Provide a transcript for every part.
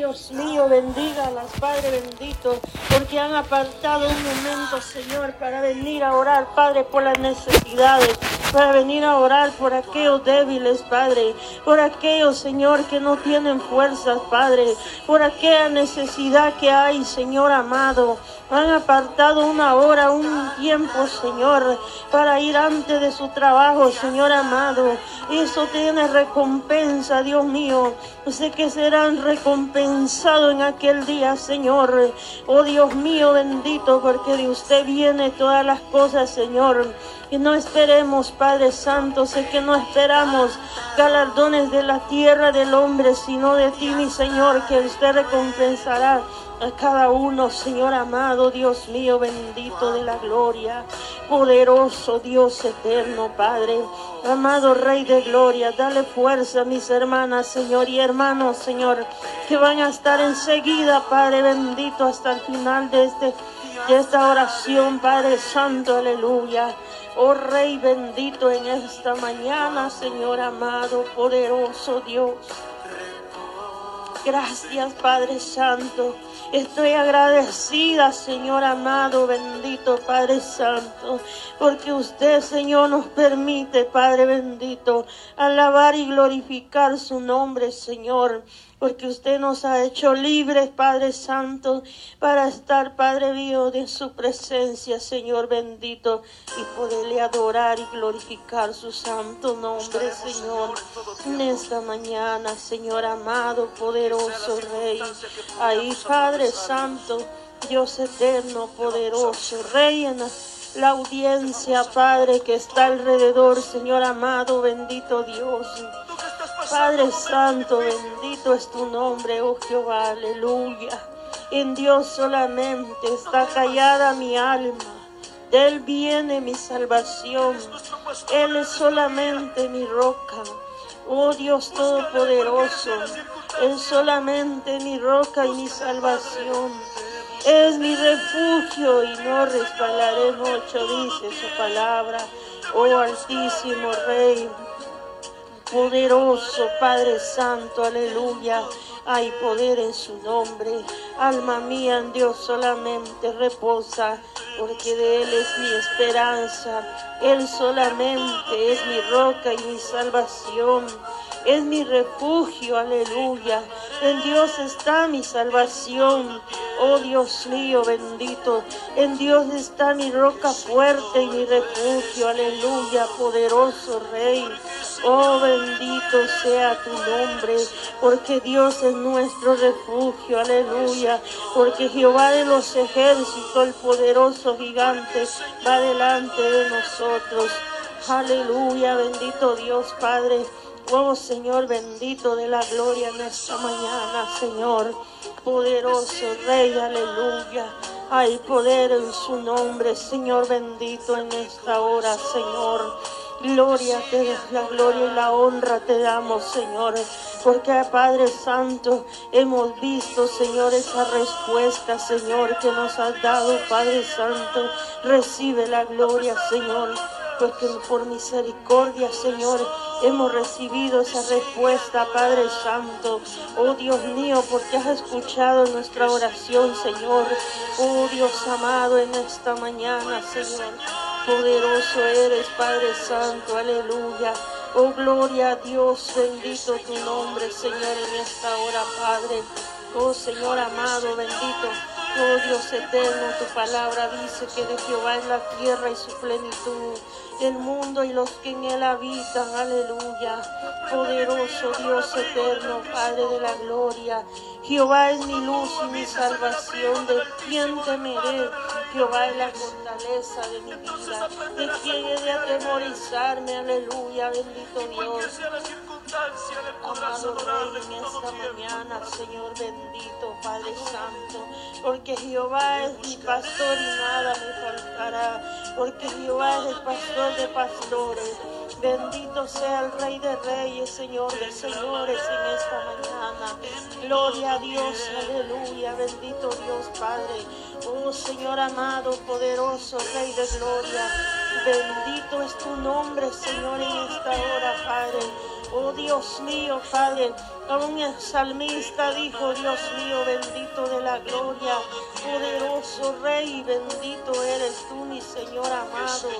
Dios mío, bendígalas, Padre bendito, porque han apartado un momento, Señor, para venir a orar, Padre, por las necesidades, para venir a orar por aquellos débiles, Padre, por aquellos, Señor, que no tienen fuerzas, Padre, por aquella necesidad que hay, Señor amado. Han apartado una hora, un tiempo, Señor, para ir antes de su trabajo, Señor amado. Eso tiene recompensa, Dios mío. Sé que serán recompensados en aquel día, Señor. Oh Dios mío bendito, porque de usted viene todas las cosas, Señor. Y no esperemos, Padre Santo, sé que no esperamos galardones de la tierra del hombre, sino de ti, mi Señor, que usted recompensará a cada uno, Señor amado, Dios mío, bendito de la gloria, poderoso Dios eterno, Padre, amado Rey de gloria, dale fuerza a mis hermanas, Señor, y hermanos, Señor, que van a estar enseguida, Padre bendito, hasta el final de, este, de esta oración, Padre Santo, aleluya. Oh Rey bendito en esta mañana, Señor amado, poderoso Dios. Gracias, Padre Santo. Estoy agradecida, Señor amado, bendito Padre Santo, porque usted, Señor, nos permite, Padre bendito, alabar y glorificar su nombre, Señor porque usted nos ha hecho libres, Padre Santo, para estar, Padre mío, de su presencia, Señor bendito, y poderle adorar y glorificar su santo nombre, Señor, en esta mañana, Señor amado, poderoso Rey. Ahí, Padre Santo, Dios eterno, poderoso, Rey en la audiencia, Padre, que está alrededor, Señor amado, bendito Dios. Padre Santo, bendito es tu nombre, oh Jehová, aleluya. En Dios solamente está callada mi alma. De Él viene mi salvación. Él es solamente mi roca. Oh Dios Todopoderoso, Él solamente mi roca y mi salvación. Es mi refugio y no resbalaré mucho, dice su palabra. Oh Altísimo Rey, poderoso Padre Santo, aleluya. Hay poder en su nombre. Alma mía en Dios solamente reposa, porque de Él es mi esperanza. Él solamente es mi roca y mi salvación. Es mi refugio, aleluya. En Dios está mi salvación. Oh Dios mío, bendito. En Dios está mi roca fuerte y mi refugio, aleluya, poderoso Rey. Oh bendito sea tu nombre, porque Dios es nuestro refugio, aleluya. Porque Jehová de los ejércitos, el poderoso gigante, va delante de nosotros. Aleluya, bendito Dios Padre. Oh Señor bendito de la gloria en esta mañana, Señor. Poderoso Rey, aleluya. Hay poder en su nombre, Señor bendito en esta hora, Señor. Gloria te la gloria y la honra te damos, Señor, porque Padre Santo hemos visto, Señor, esa respuesta, Señor, que nos has dado, Padre Santo. Recibe la gloria, Señor, porque por misericordia, Señor, hemos recibido esa respuesta, Padre Santo. Oh Dios mío, porque has escuchado nuestra oración, Señor. Oh Dios amado, en esta mañana, Señor. Poderoso eres, Padre Santo, aleluya. Oh, gloria a Dios, bendito tu nombre, Señor, en esta hora, Padre. Oh, Señor amado, bendito. Oh, Dios eterno, tu palabra dice que de Jehová es la tierra y su plenitud, el mundo y los que en él habitan, aleluya. Poderoso Dios eterno, Padre de la gloria. Jehová es mi luz y mi salvación, ¿de quién temeré? Jehová es la fortaleza de mi vida. ¿De quién he de atemorizarme? Aleluya, bendito Dios. Amado Rey, en esta mañana, Señor bendito, Padre Santo, porque Jehová es mi pastor y nada me faltará, porque Jehová es el pastor de pastores. Bendito sea el Rey de Reyes, Señor de Señores en esta mañana. Gloria a Dios, aleluya, bendito Dios Padre. Oh Señor amado, poderoso Rey de Gloria. Bendito es tu nombre, Señor, en esta hora, Padre. Oh Dios mío, Padre, aún el salmista dijo, Dios mío, bendito de la gloria, poderoso Rey, bendito eres tú, mi Señor amado.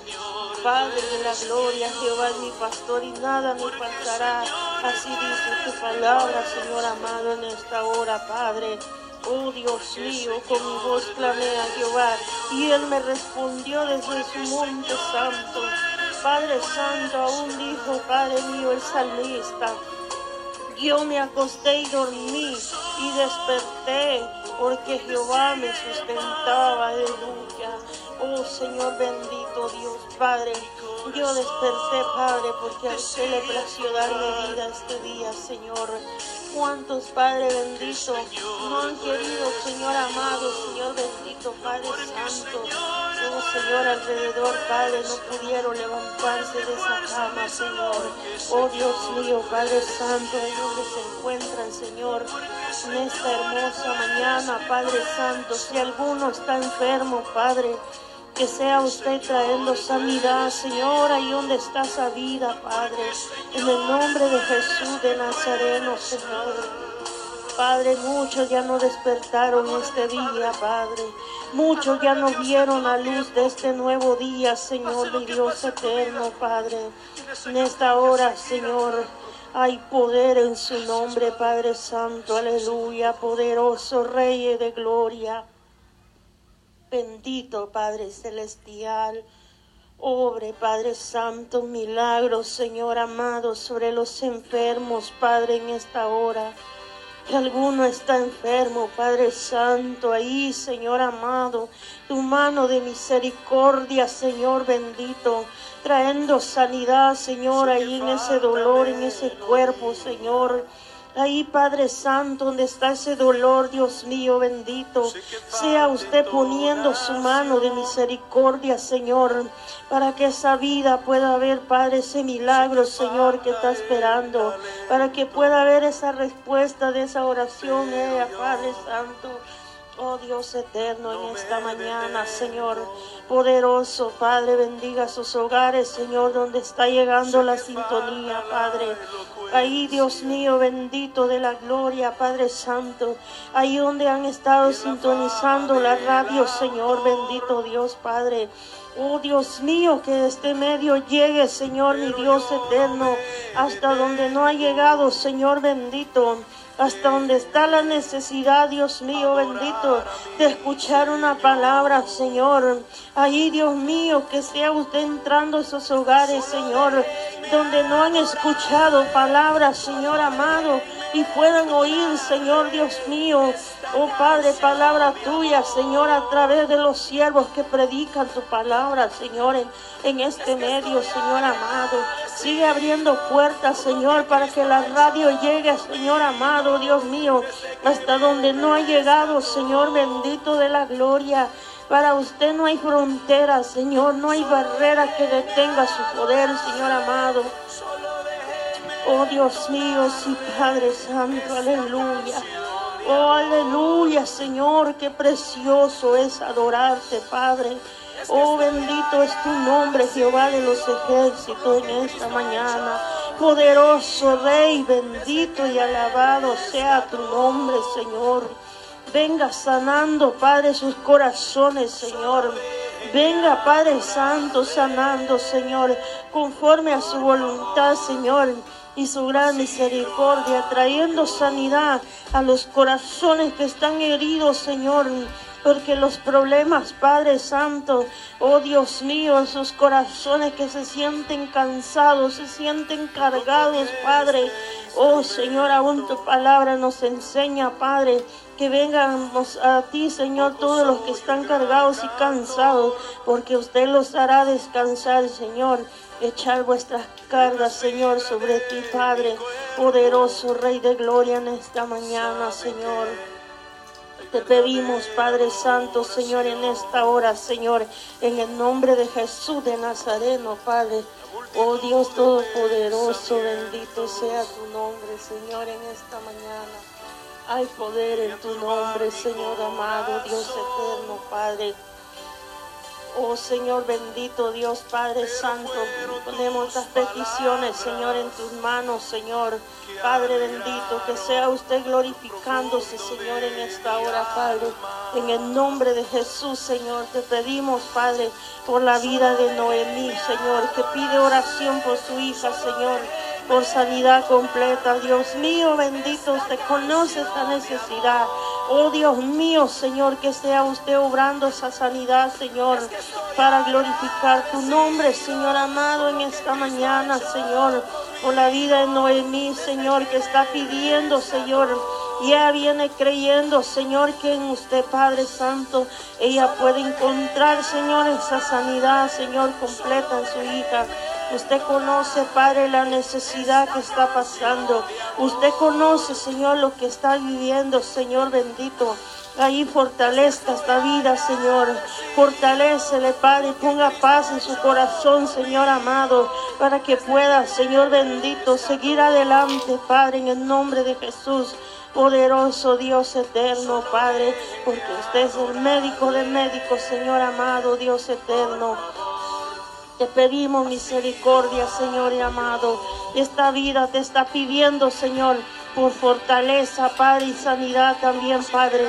Padre de la gloria, Jehová es mi pastor y nada me faltará. Así dice tu palabra, Señor amado, en esta hora, Padre. Oh Dios mío, con mi voz clamé a Jehová y él me respondió desde su monte santo. Padre Santo, aún dijo, Padre mío, el salmista, yo me acosté y dormí y desperté porque Jehová me sustentaba, aleluya. Oh Señor bendito Dios, Padre, yo desperté, Padre, porque a usted le plació darme vida este día, Señor. ¿Cuántos, Padre bendito, no han querido, Señor amado, Señor bendito, Padre Santo? Oh Señor, alrededor, Padre, no pudieron levantarse de esa cama, Señor. Oh Dios mío, Padre Santo, ahí donde se encuentran, Señor, en esta hermosa mañana, Padre Santo. Si alguno está enfermo, Padre, que sea usted trayendo sanidad, Señor, ahí donde está esa vida, Padre. En el nombre de Jesús de Nazareno, Señor. Padre, muchos ya no despertaron este día, Padre. Muchos ya no vieron la luz de este nuevo día, Señor, mi Dios eterno, Padre. En esta hora, Señor, hay poder en su nombre, Padre Santo, aleluya, poderoso Rey de gloria. Bendito Padre Celestial. Obre, Padre Santo, milagros, Señor amado, sobre los enfermos, Padre, en esta hora. Que alguno está enfermo, Padre Santo, ahí, Señor amado, tu mano de misericordia, Señor bendito, trayendo sanidad, Señor, ahí en ese dolor, en ese cuerpo, Señor. Ahí, Padre Santo, donde está ese dolor, Dios mío bendito, sea usted poniendo su mano de misericordia, Señor, para que esa vida pueda haber, Padre, ese milagro, Señor, que está esperando, para que pueda haber esa respuesta de esa oración, eh, Padre Santo. Oh Dios eterno, en esta mañana, Señor, poderoso, Padre, bendiga sus hogares, Señor, donde está llegando la sintonía, Padre. Ahí, Dios mío, bendito de la gloria, Padre Santo. Ahí donde han estado sintonizando la radio, Señor, bendito Dios, Padre. Oh Dios mío, que este medio llegue, Señor, mi Dios eterno, hasta donde no ha llegado, Señor bendito hasta donde está la necesidad, Dios mío bendito, de escuchar una palabra, Señor. Ahí, Dios mío, que sea usted entrando a esos hogares, Señor, donde no han escuchado palabras, Señor amado, y puedan oír, Señor Dios mío, oh Padre, palabra tuya, Señor, a través de los siervos que predican tu palabra, Señor, en, este medio, Señor amado. Sigue abriendo puertas, Señor, para que la radio llegue, Señor amado, Dios mío, hasta donde no ha llegado, Señor bendito de la gloria. Para usted no hay fronteras, Señor, no hay barrera que detenga su poder, Señor amado. Oh Dios mío, sí, Padre Santo, aleluya. Oh, aleluya, Señor, qué precioso es adorarte, Padre. Oh, bendito es tu nombre, Jehová de los ejércitos, en esta mañana. Poderoso Rey, bendito y alabado sea tu nombre, Señor. Venga sanando, Padre, sus corazones, Señor. Venga, Padre Santo, sanando, Señor, conforme a su voluntad, Señor y su gran misericordia, trayendo sanidad a los corazones que están heridos, Señor porque los problemas, Padre Santo, oh Dios mío, en sus corazones que se sienten cansados, se sienten cargados, Padre, oh Señor, aún tu palabra nos enseña, Padre, que vengamos a ti, Señor, todos los que están cargados y cansados, porque usted los hará descansar, Señor. Echar vuestras cargas, Señor, sobre ti, Padre, poderoso Rey de gloria en esta mañana, Señor. Te pedimos, Padre Santo, Señor, en esta hora, Señor, en el nombre de Jesús de Nazareno, Padre. Oh Dios Todopoderoso, bendito sea tu nombre, Señor, en esta mañana. Hay poder en tu nombre, Señor amado, Dios eterno, Padre. Oh Señor bendito, Dios Padre Santo, ponemos las peticiones, Señor, en tus manos, Señor. Padre bendito, que sea usted glorificándose, Señor, en esta hora, Padre. En el nombre de Jesús, Señor, te pedimos, Padre, por la vida de Noemí, Señor, que pide oración por su hija, Señor por sanidad completa. Dios mío, bendito, usted conoce esta necesidad. Oh Dios mío, Señor, que sea usted obrando esa sanidad, Señor, para glorificar tu nombre, Señor amado, en esta mañana, Señor, por la vida de Noemí, Señor, que está pidiendo, Señor. Y ella viene creyendo, Señor, que en usted, Padre Santo, ella puede encontrar, Señor, esa sanidad, Señor, completa en su hija. Usted conoce, Padre, la necesidad que está pasando. Usted conoce, Señor, lo que está viviendo, Señor bendito. Ahí fortalezca esta vida, Señor. Fortalecele, Padre, ponga paz en su corazón, Señor amado, para que pueda, Señor bendito, seguir adelante, Padre, en el nombre de Jesús. Poderoso Dios eterno, Padre, porque usted es el médico de médicos, Señor amado, Dios eterno. Te pedimos misericordia, Señor y amado. Esta vida te está pidiendo, Señor, por fortaleza, Padre, y sanidad también, Padre.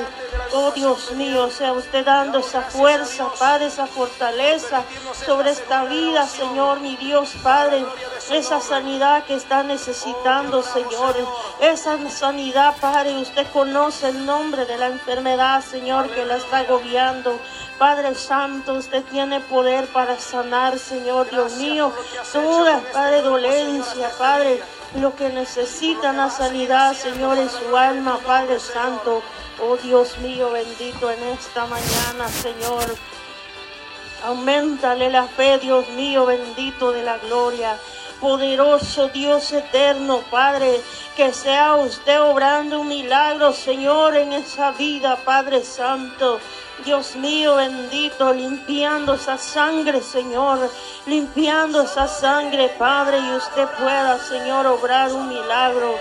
Oh Dios mío, sea usted dando esa fuerza, Padre, esa fortaleza sobre esta vida, Señor, mi Dios, Padre. Esa sanidad que está necesitando, Señor. Esa sanidad, Padre, usted conoce el nombre de la enfermedad, Señor, que la está agobiando. Padre Santo, usted tiene poder para sanar, Señor Dios mío, toda, Padre, dolencia, Padre, lo que necesita la sanidad, Señor, en su alma, Padre Santo. Oh Dios mío, bendito en esta mañana, Señor. Aumentale la fe, Dios mío, bendito de la gloria poderoso Dios eterno, Padre, que sea usted obrando un milagro, Señor, en esa vida, Padre Santo. Dios mío bendito, limpiando esa sangre, Señor, limpiando esa sangre, Padre, y usted pueda, Señor, obrar un milagro.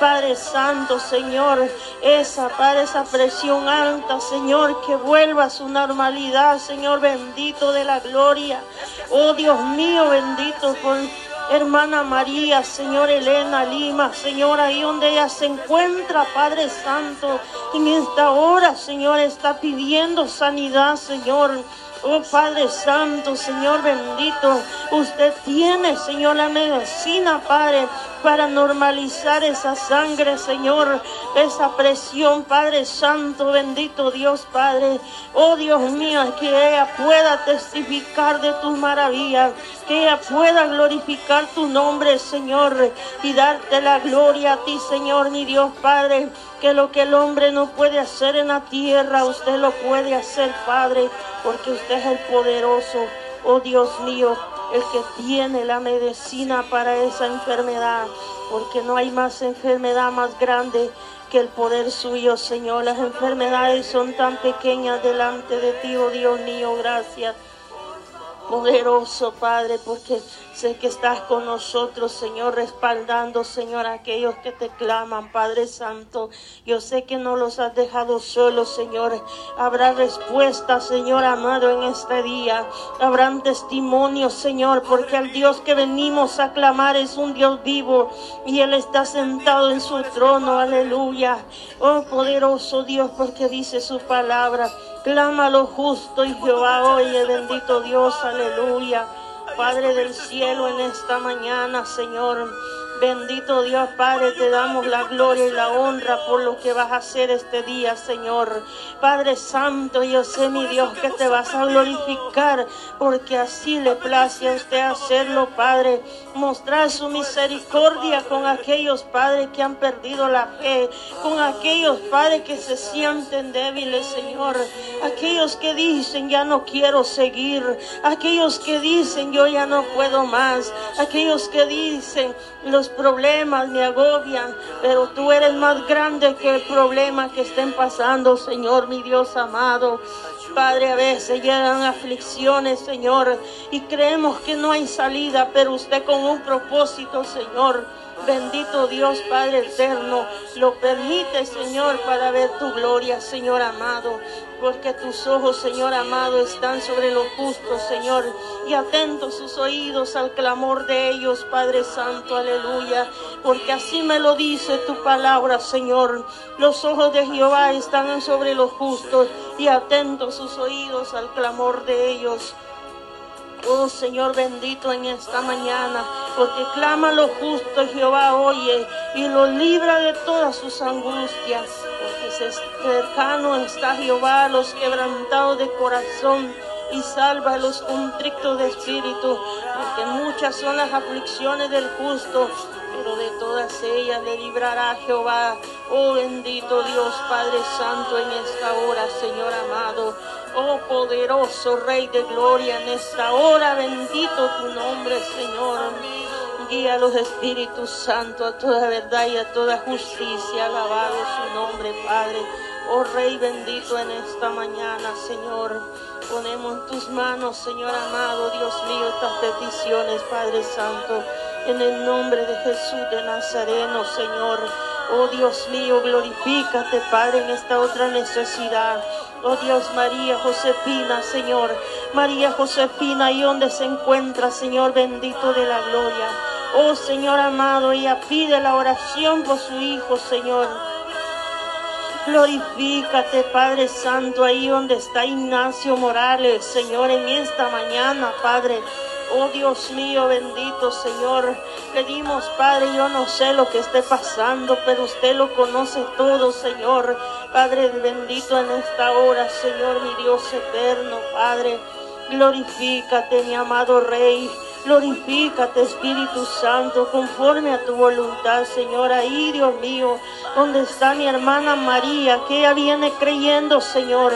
Padre Santo, Señor, esa, Padre, esa presión alta, Señor, que vuelva a su normalidad, Señor, bendito de la gloria. Oh Dios mío, bendito por hermana María, Señor Elena Lima, Señor, ahí donde ella se encuentra, Padre Santo, en esta hora, Señor, está pidiendo sanidad, Señor. Oh Padre Santo, Señor bendito, usted tiene, Señor, la medicina, Padre, para normalizar esa sangre, Señor, esa presión, Padre Santo, bendito Dios, Padre. Oh Dios mío, que ella pueda testificar de tus maravillas, que ella pueda glorificar tu nombre, Señor, y darte la gloria a ti, Señor, mi Dios, Padre que lo que el hombre no puede hacer en la tierra, usted lo puede hacer, Padre, porque usted es el poderoso, oh Dios mío, el que tiene la medicina para esa enfermedad, porque no hay más enfermedad más grande que el poder suyo, Señor. Las enfermedades son tan pequeñas delante de ti, oh Dios mío, gracias. Poderoso Padre, porque Sé que estás con nosotros, Señor, respaldando, Señor, a aquellos que te claman, Padre Santo. Yo sé que no los has dejado solos, Señor. Habrá respuesta, Señor amado, en este día. Habrán testimonios, Señor, porque el Dios que venimos a clamar es un Dios vivo y Él está sentado en su trono. Aleluya. Oh, poderoso Dios, porque dice su palabra. Clama lo justo y Jehová oye, bendito Dios, aleluya. Padre del cielo, en esta mañana, Señor. Bendito Dios Padre, te damos la gloria y la honra por lo que vas a hacer este día, Señor. Padre Santo, yo sé, mi Dios, que te vas a glorificar, porque así le place a usted hacerlo, Padre. Mostrar su misericordia con aquellos, Padre, que han perdido la fe, con aquellos, Padre, que se sienten débiles, Señor. Aquellos que dicen, ya no quiero seguir. Aquellos que dicen, yo ya no puedo más. Aquellos que dicen, los problemas me agobian, pero tú eres más grande que el problema que estén pasando, Señor, mi Dios amado. Padre, a veces llegan aflicciones, Señor, y creemos que no hay salida, pero usted con un propósito, Señor. Bendito Dios Padre eterno, lo permite Señor para ver tu gloria, Señor amado porque tus ojos, Señor amado, están sobre los justos, Señor, y atentos sus oídos al clamor de ellos, Padre Santo, aleluya, porque así me lo dice tu palabra, Señor. Los ojos de Jehová están sobre los justos y atentos sus oídos al clamor de ellos. Oh Señor bendito en esta mañana, porque clama lo justo, Jehová oye y lo libra de todas sus angustias, porque cercano está Jehová a los quebrantados de corazón y salva a los contrictos de espíritu, porque muchas son las aflicciones del justo, pero de todas ellas le librará Jehová. Oh bendito Dios Padre Santo en esta hora, Señor amado. Oh poderoso Rey de Gloria, en esta hora bendito tu nombre, Señor. Guía a los Espíritus Santos a toda verdad y a toda justicia. Alabado su nombre, Padre. Oh Rey bendito en esta mañana, Señor. Ponemos en tus manos, Señor amado, Dios mío, estas peticiones, Padre Santo. En el nombre de Jesús de Nazareno, Señor. Oh Dios mío, glorifícate, Padre, en esta otra necesidad. Oh Dios, María Josefina, Señor. María Josefina, y donde se encuentra, Señor bendito de la gloria. Oh Señor amado, ella pide la oración por su Hijo, Señor. Glorifícate, Padre Santo, ahí donde está Ignacio Morales, Señor, en esta mañana, Padre. Oh Dios mío, bendito Señor. Pedimos, Padre, yo no sé lo que esté pasando, pero usted lo conoce todo, Señor. Padre bendito en esta hora, Señor, mi Dios eterno, Padre. Glorifícate, mi amado Rey. Glorifícate, Espíritu Santo, conforme a tu voluntad, Señor. Ahí, Dios mío, donde está mi hermana María, que ella viene creyendo, Señor.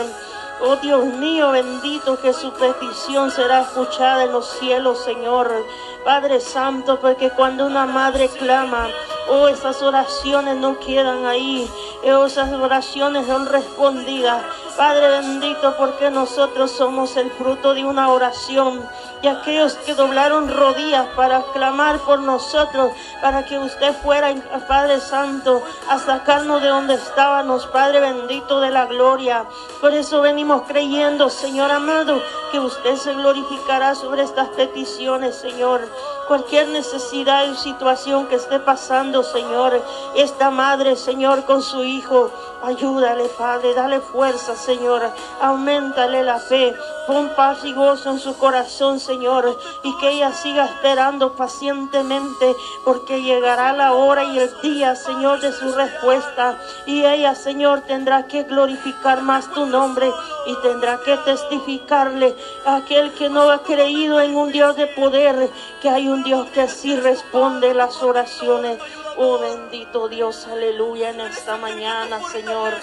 Oh Dios mío, bendito que su petición será escuchada en los cielos, Señor. Padre Santo, porque cuando una madre clama, oh, esas oraciones no quedan ahí, oh, esas oraciones son respondidas. Padre bendito, porque nosotros somos el fruto de una oración y aquellos que doblaron rodillas para clamar por nosotros, para que usted fuera, Padre Santo, a sacarnos de donde estábamos, Padre bendito de la gloria. Por eso venimos creyendo, Señor amado, que usted se glorificará sobre estas peticiones, Señor Oh. Cualquier necesidad y situación que esté pasando, Señor. Esta madre, Señor, con su hijo, ayúdale, Padre, dale fuerza, Señor. Aumentale la fe. Pon paz y gozo en su corazón, Señor, y que ella siga esperando pacientemente, porque llegará la hora y el día, Señor, de su respuesta. Y ella, Señor, tendrá que glorificar más tu nombre y tendrá que testificarle a aquel que no ha creído en un Dios de poder, que hay un Dios que sí responde las oraciones. Oh bendito Dios, aleluya, en esta mañana, Señor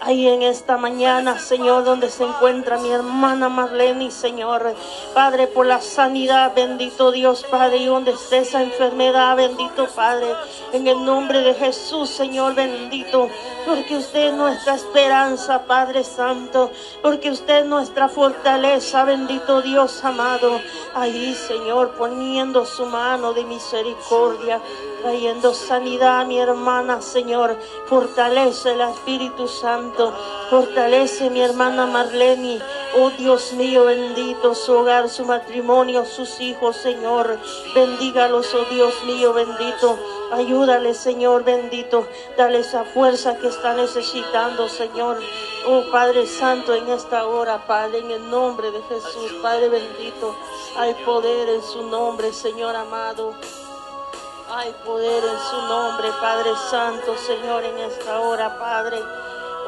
ahí en esta mañana, Señor, donde se encuentra mi hermana Marlene, Señor. Padre, por la sanidad, bendito Dios, Padre, y donde esté esa enfermedad, bendito Padre, en el nombre de Jesús, Señor, bendito, porque usted es nuestra esperanza, Padre Santo, porque usted es nuestra fortaleza, bendito Dios amado. Ahí, Señor, poniendo su mano de misericordia, trayendo sanidad a mi hermana, Señor. Fortalece el Espíritu Santo. Fortalece mi hermana Marlene. Oh Dios mío, bendito su hogar, su matrimonio, sus hijos, Señor. Bendígalos, oh Dios mío, bendito. Ayúdale, Señor bendito. Dale esa fuerza que está necesitando, Señor. Oh Padre Santo, en esta hora, Padre, en el nombre de Jesús, Padre bendito. Hay poder en su nombre, Señor amado. Hay poder en su nombre, Padre Santo, Señor, en esta hora, Padre.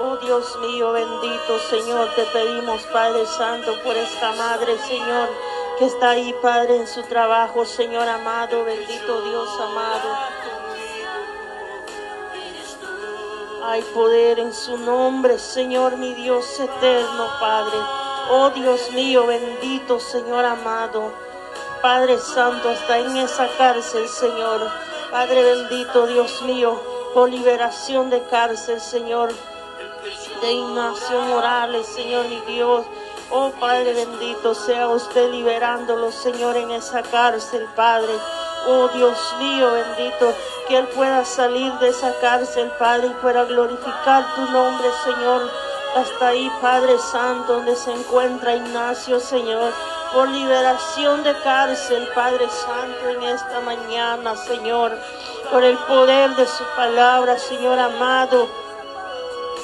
Oh Dios mío, bendito Señor, te pedimos, Padre Santo, por esta madre, Señor, que está ahí, Padre, en su trabajo, Señor amado, bendito Dios amado. Hay poder en su nombre, Señor, mi Dios eterno, Padre. Oh Dios mío, bendito Señor amado. Padre Santo, está en esa cárcel, Señor. Padre bendito, Dios mío, por liberación de cárcel, Señor. De Ignacio Morales, Señor mi Dios. Oh Padre bendito, sea usted liberándolo, Señor, en esa cárcel, Padre. Oh Dios mío bendito, que Él pueda salir de esa cárcel, Padre, y pueda glorificar tu nombre, Señor. Hasta ahí, Padre Santo, donde se encuentra Ignacio, Señor, por liberación de cárcel, Padre Santo, en esta mañana, Señor, por el poder de su palabra, Señor amado.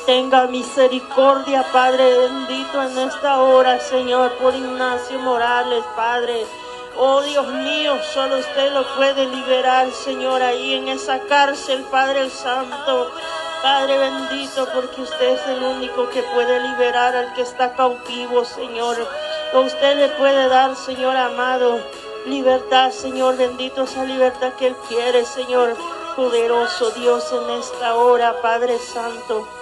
Tenga misericordia, Padre bendito, en esta hora, Señor, por Ignacio Morales, Padre. Oh Dios mío, solo usted lo puede liberar, Señor, ahí en esa cárcel, Padre Santo. Padre bendito, porque usted es el único que puede liberar al que está cautivo, Señor. usted le puede dar, Señor amado, libertad, Señor bendito, esa libertad que Él quiere, Señor poderoso Dios, en esta hora, Padre Santo.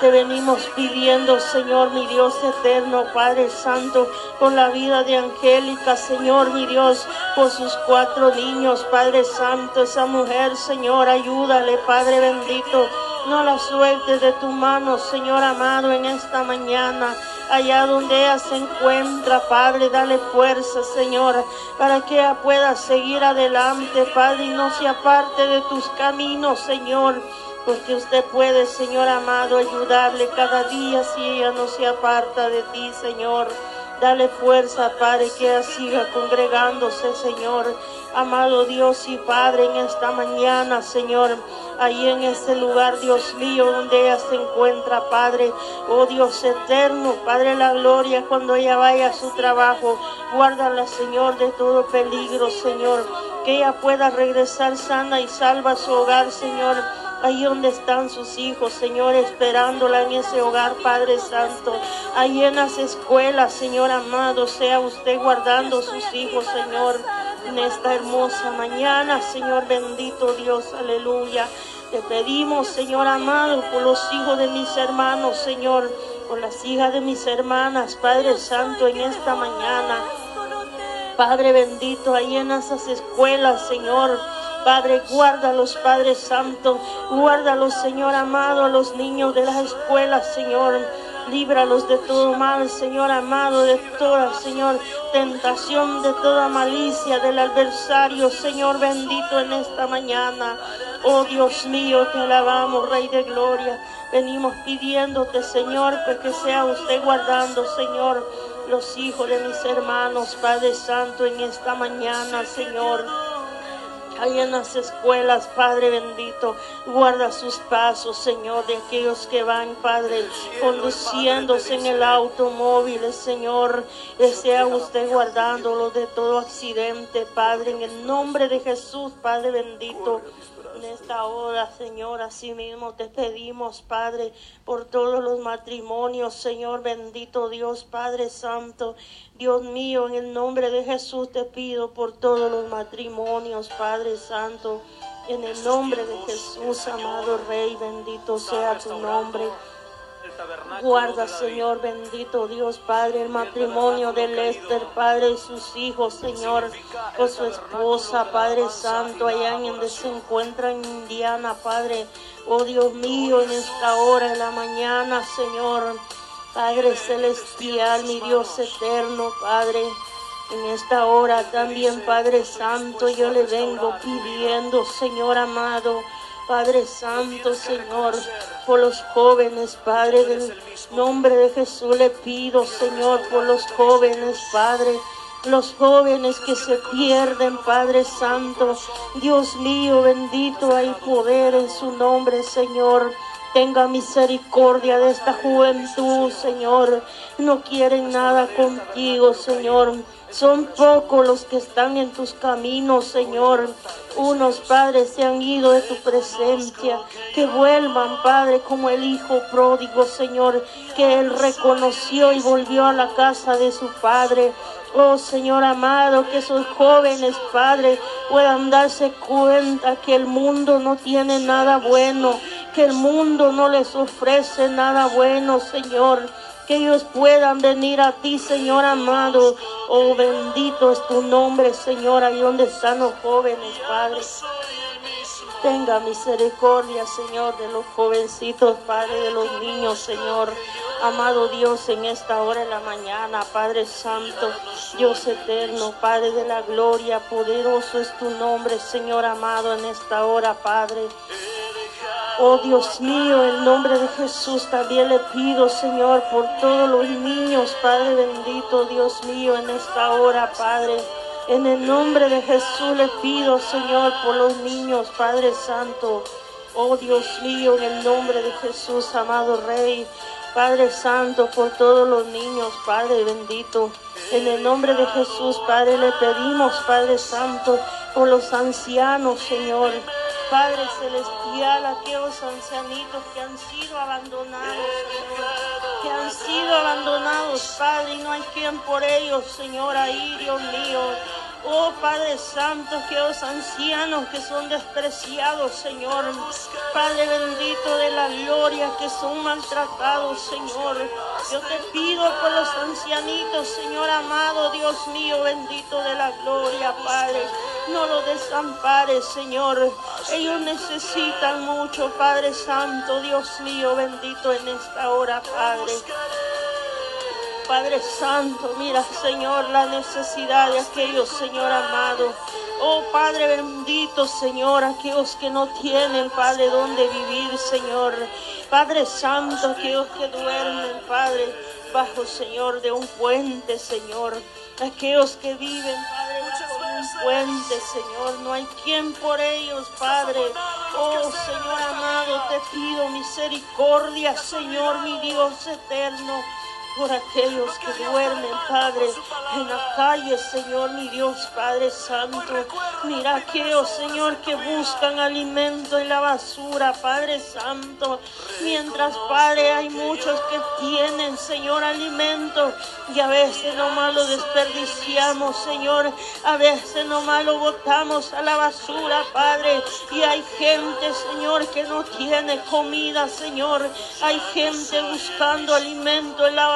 Te venimos pidiendo, Señor, mi Dios eterno, Padre Santo, con la vida de Angélica, Señor, mi Dios, por sus cuatro niños, Padre Santo, esa mujer, Señor, ayúdale, Padre bendito. No la sueltes de tu mano, Señor amado, en esta mañana allá donde ella se encuentra, Padre, dale fuerza, Señor, para que ella pueda seguir adelante, Padre, y no se aparte de tus caminos, Señor porque usted puede, Señor amado, ayudarle cada día si ella no se aparta de ti, Señor. Dale fuerza, Padre, que ella siga congregándose, Señor. Amado Dios y Padre, en esta mañana, Señor, ahí en ese lugar, Dios mío, donde ella se encuentra, Padre. Oh Dios eterno, Padre, la gloria cuando ella vaya a su trabajo. Guárdala, Señor, de todo peligro, Señor. Que ella pueda regresar sana y salva a su hogar, Señor ahí donde están sus hijos, Señor, esperándola en ese hogar, Padre Santo, ahí en las escuelas, Señor amado, sea usted guardando sus hijos, Señor, en esta hermosa mañana, Señor bendito Dios, aleluya. Te pedimos, Señor amado, por los hijos de mis hermanos, Señor, por las hijas de mis hermanas, Padre Santo, en esta mañana. Padre bendito, ahí en esas escuelas, Señor. Padre, guárdalos, Padre Santo. Guárdalos, Señor amado, a los niños de las escuelas, Señor. Líbralos de todo mal, Señor amado, de toda, Señor, tentación, de toda malicia del adversario, Señor bendito en esta mañana. Oh Dios mío, te alabamos, Rey de Gloria. Venimos pidiéndote, Señor, pues que sea usted guardando, Señor, los hijos de mis hermanos, Padre Santo, en esta mañana, Señor. Ahí en las escuelas, Padre bendito, guarda sus pasos, Señor, de aquellos que van, Padre, conduciéndose en el automóvil, Señor, sea usted guardándolo de todo accidente, Padre, en el nombre de Jesús, Padre bendito. Esta hora, Señor, así mismo te pedimos, Padre, por todos los matrimonios, Señor bendito Dios, Padre Santo. Dios mío, en el nombre de Jesús te pido por todos los matrimonios, Padre Santo. En el nombre de Jesús, amado Rey, bendito sea tu nombre. Guarda, Señor, bendito Dios, Padre, el matrimonio de Lester, Padre, y sus hijos, Señor, con su esposa, Padre Santo, allá en donde se encuentra en Indiana, Padre. Oh Dios mío, en esta hora de la mañana, Señor, Padre celestial, mi Dios eterno, Padre. En esta hora también, Padre Santo, yo le vengo pidiendo, Señor amado, Padre Santo, Señor, por los jóvenes, Padre, del nombre de Jesús le pido, Señor, por los jóvenes, Padre, los jóvenes que se pierden, Padre Santo. Dios mío, bendito hay poder en su nombre, Señor. Tenga misericordia de esta juventud, Señor. No quieren nada contigo, Señor. Son pocos los que están en tus caminos, Señor. Unos padres se han ido de tu presencia. Que vuelvan, Padre, como el Hijo pródigo, Señor, que Él reconoció y volvió a la casa de su Padre. Oh Señor amado, que esos jóvenes, Padre, puedan darse cuenta que el mundo no tiene nada bueno, que el mundo no les ofrece nada bueno, Señor que ellos puedan venir a ti, Señor amado. Oh, bendito es tu nombre, Señor, ahí donde están los jóvenes, Padre. Tenga misericordia, Señor, de los jovencitos, Padre, de los niños, Señor. Amado Dios, en esta hora de la mañana, Padre Santo, Dios eterno, Padre de la gloria, poderoso es tu nombre, Señor amado, en esta hora, Padre. Oh Dios mío, en nombre de Jesús también le pido, Señor, por todos los niños, Padre bendito, Dios mío, en esta hora, Padre. En el nombre de Jesús le pido, Señor, por los niños, Padre Santo. Oh Dios mío, en el nombre de Jesús, amado Rey, Padre Santo, por todos los niños, Padre bendito. En el nombre de Jesús, Padre, le pedimos, Padre Santo, por los ancianos, Señor. Padre Celestial, aquellos ancianitos que han sido abandonados, Señor, que han sido abandonados, Padre, y no hay quien por ellos, Señor, ahí, Dios mío. Oh Padre Santo, que los ancianos que son despreciados, Señor. Padre bendito de la gloria, que son maltratados, Señor. Yo te pido por los ancianitos, Señor amado, Dios mío, bendito de la gloria, Padre. No los desampares, Señor. Ellos necesitan mucho, Padre Santo, Dios mío, bendito en esta hora, Padre. Padre Santo, mira, Señor, la necesidad de aquellos, Señor amado. Oh Padre bendito, Señor, aquellos que no tienen, Padre, donde vivir, Señor. Padre Santo, aquellos que duermen, Padre, bajo, Señor, de un puente, Señor. Aquellos que viven, Padre, bajo un puente, Señor. No hay quien por ellos, Padre. Oh Señor amado, te pido misericordia, Señor, mi Dios eterno por aquellos que duermen, Padre, en la calle, Señor, mi Dios, Padre Santo. Mira aquellos, Señor, que buscan alimento en la basura, Padre Santo. Mientras, Padre, hay muchos que tienen, Señor, alimento y a veces nomás lo desperdiciamos, Señor. A veces nomás lo botamos a la basura, Padre. Y hay gente, Señor, que no tiene comida, Señor. Hay gente buscando alimento en la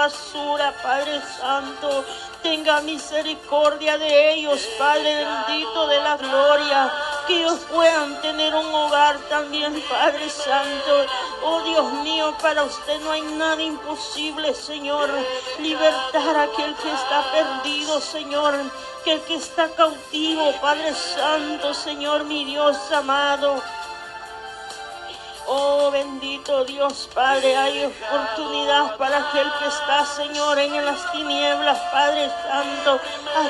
Padre Santo. Tenga misericordia de ellos, Padre bendito de la gloria. Que ellos puedan tener un hogar también, Padre Santo. Oh Dios mío, para usted no hay nada imposible, Señor. Libertar a aquel que está perdido, Señor. Que el que está cautivo, Padre Santo, Señor, mi Dios amado. Oh bendito Dios Padre, hay oportunidad para aquel que está, Señor, en las tinieblas, Padre Santo.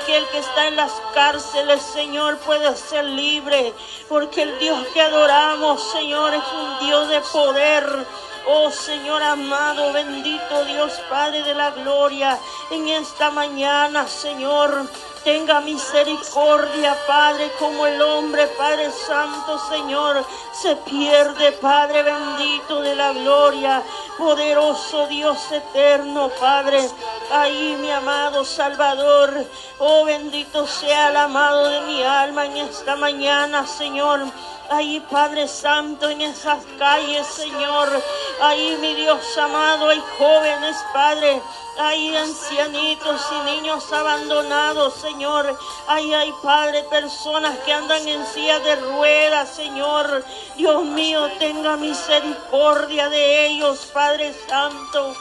Aquel que está en las cárceles, Señor, puede ser libre, porque el Dios que adoramos, Señor, es un Dios de poder. Oh Señor amado, bendito Dios Padre de la gloria, en esta mañana, Señor. Tenga misericordia, Padre, como el hombre, Padre Santo, Señor, se pierde, Padre bendito de la gloria, poderoso Dios eterno, Padre. Ahí, mi amado Salvador, oh bendito sea el amado de mi alma en esta mañana, Señor. Ahí, Padre Santo, en esas calles, Señor. Ahí, mi Dios amado, hay jóvenes, Padre. Hay ancianitos y niños abandonados, Señor. Ahí hay, Padre, personas que andan en silla de ruedas, Señor. Dios mío, tenga misericordia de ellos, Padre Santo.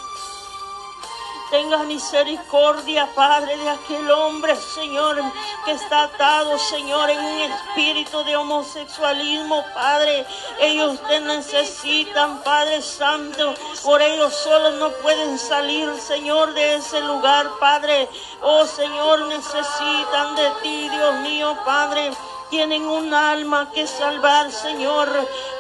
Tenga misericordia, Padre, de aquel hombre, Señor, que está atado, Señor, en un espíritu de homosexualismo, Padre. Ellos te necesitan, Padre Santo. Por ellos solos no pueden salir, Señor, de ese lugar, Padre. Oh, Señor, necesitan de ti, Dios mío, Padre tienen un alma que salvar, Señor.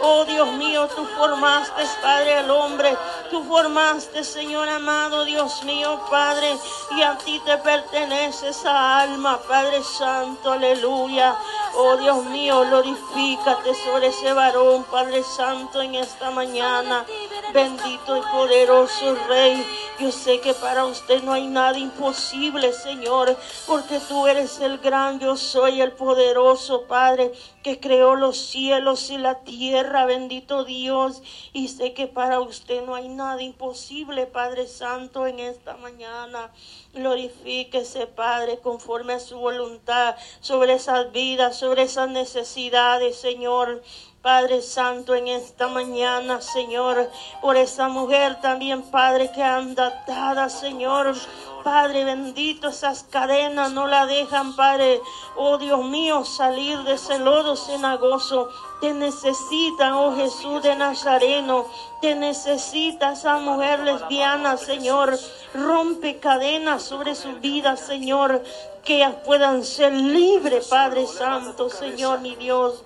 Oh Dios mío, tú formaste, Padre, al hombre. Tú formaste, Señor amado, Dios mío, Padre. Y a ti te pertenece esa alma, Padre Santo, aleluya. Oh Dios mío, glorifícate sobre ese varón, Padre Santo, en esta mañana. Bendito y poderoso Rey. Yo sé que para usted no hay nada imposible, Señor, porque tú eres el gran, yo soy el poderoso, Padre, que creó los cielos y la tierra, bendito Dios. Y sé que para usted no hay nada imposible, Padre Santo, en esta mañana. Glorifíquese, Padre, conforme a su voluntad sobre esas vidas, sobre esas necesidades, Señor. Padre Santo, en esta mañana, Señor, por esa mujer también, Padre, que anda atada, Señor. Padre bendito, esas cadenas no la dejan, Padre. Oh Dios mío, salir de ese lodo cenagoso. Te necesita, oh Jesús de Nazareno. Te necesita esa mujer lesbiana, Señor. Rompe cadenas sobre su vida, Señor. Que ellas puedan ser libres, Padre Santo, Señor, mi Dios.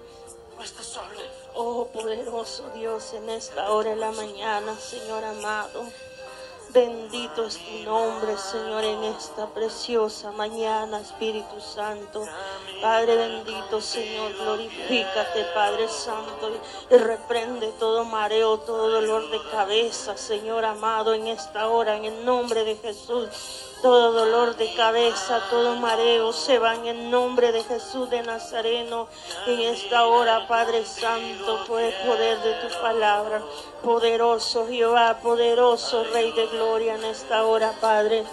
Oh poderoso Dios, en esta hora de la mañana, Señor amado. Bendito es tu nombre, Señor, en esta preciosa mañana, Espíritu Santo. Padre bendito, Señor, glorifícate, Padre Santo, y reprende todo mareo, todo dolor de cabeza, Señor amado, en esta hora, en el nombre de Jesús. Todo dolor de cabeza, todo mareo se va en el nombre de Jesús de Nazareno. En esta hora, Padre Santo, por el poder de tu palabra. Poderoso Jehová, poderoso Rey de Gloria en esta hora, Padre.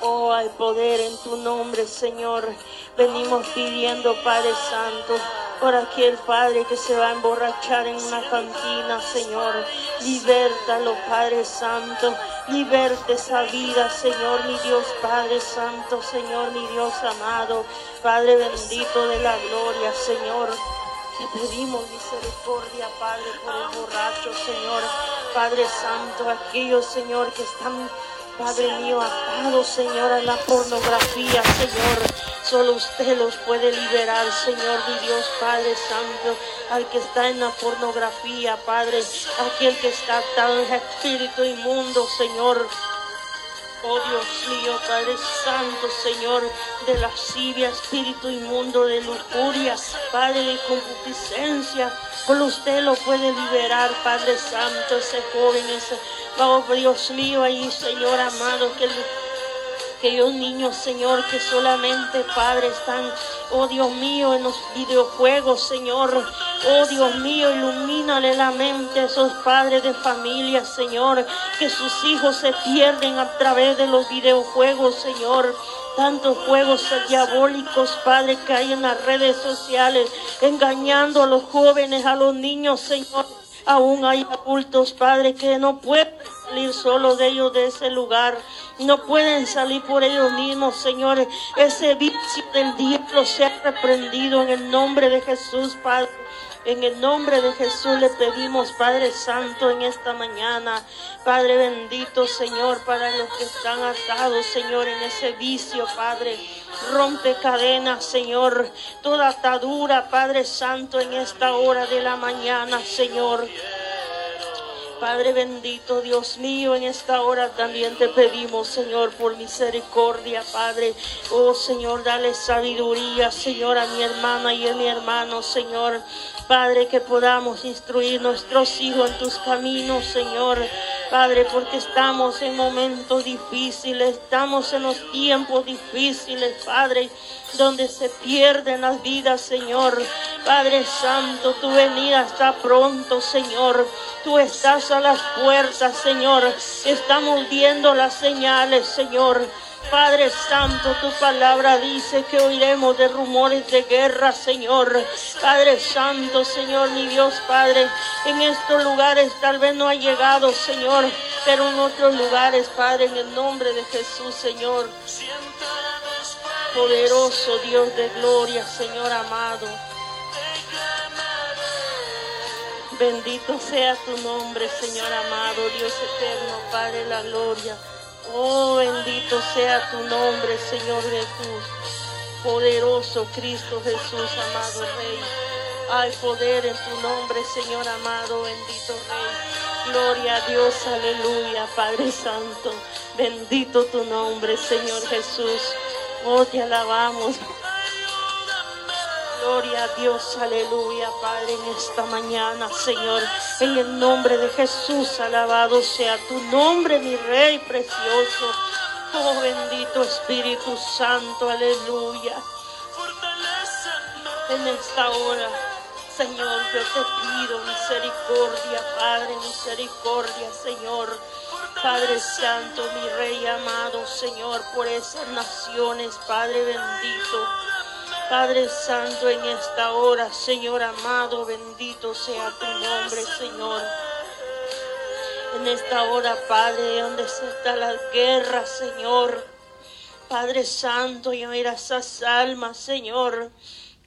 Oh, hay poder en tu nombre, Señor. Venimos pidiendo, Padre Santo, por aquel Padre que se va a emborrachar en una cantina, Señor. Libértalo, Padre Santo. Liberte esa vida, Señor, mi Dios, Padre Santo, Señor, mi Dios amado. Padre bendito de la gloria, Señor. Te pedimos misericordia, Padre, por el borracho, Señor. Padre Santo, aquellos, Señor, que están Padre mío, atado, Señor, a la pornografía, Señor. Solo usted los puede liberar, Señor, mi Dios, Padre Santo. Al que está en la pornografía, Padre. Aquel que está en espíritu inmundo, Señor. Oh Dios mío, Padre Santo, Señor, de lascivia, espíritu inmundo, de lujuria, Padre de concupiscencia, por usted lo puede liberar, Padre Santo, ese joven, ese, oh Dios mío, ahí, Señor amado, que aquellos niños, Señor, que solamente, Padre, están, oh Dios mío, en los videojuegos, Señor. Oh Dios mío, ilumínale la mente a esos padres de familia, Señor, que sus hijos se pierden a través de los videojuegos, Señor. Tantos juegos diabólicos, Padre, que hay en las redes sociales, engañando a los jóvenes, a los niños, Señor. Aún hay adultos, Padre, que no pueden salir solo de ellos de ese lugar. No pueden salir por ellos mismos, Señor. Ese vicio del diablo sea reprendido en el nombre de Jesús, Padre. En el nombre de Jesús le pedimos, Padre Santo, en esta mañana, Padre bendito, Señor, para los que están atados, Señor, en ese vicio, Padre. Rompe cadenas, Señor, toda atadura, Padre Santo, en esta hora de la mañana, Señor. Padre bendito, Dios mío, en esta hora también te pedimos, Señor, por misericordia, Padre. Oh, Señor, dale sabiduría, Señor, a mi hermana y a mi hermano, Señor. Padre, que podamos instruir nuestros hijos en tus caminos, Señor. Padre, porque estamos en momentos difíciles, estamos en los tiempos difíciles, Padre, donde se pierden las vidas, Señor. Padre Santo, tu venida está pronto, Señor. Tú estás a las puertas, Señor. Estamos viendo las señales, Señor. Padre Santo, tu palabra dice que oiremos de rumores de guerra, Señor. Padre Santo, Señor, mi Dios, Padre, en estos lugares tal vez no ha llegado, Señor, pero en otros lugares, Padre, en el nombre de Jesús, Señor. Poderoso Dios de gloria, Señor amado. Bendito sea tu nombre, Señor amado, Dios eterno, Padre, la gloria. Oh, bendito sea tu nombre, Señor Jesús. Poderoso Cristo Jesús, amado Rey. Hay poder en tu nombre, Señor amado, bendito Rey. Gloria a Dios, aleluya, Padre Santo. Bendito tu nombre, Señor Jesús. Oh, te alabamos. Gloria a Dios, aleluya, Padre, en esta mañana, Señor. En el nombre de Jesús, alabado sea tu nombre, mi Rey precioso. Oh, bendito Espíritu Santo, aleluya. En esta hora, Señor, yo te pido misericordia, Padre, misericordia, Señor. Padre Santo, mi Rey amado, Señor, por esas naciones, Padre bendito. Padre Santo, en esta hora, Señor amado, bendito sea tu nombre, Señor. En esta hora, Padre, donde está la guerra, Señor. Padre Santo, y mira esas almas, Señor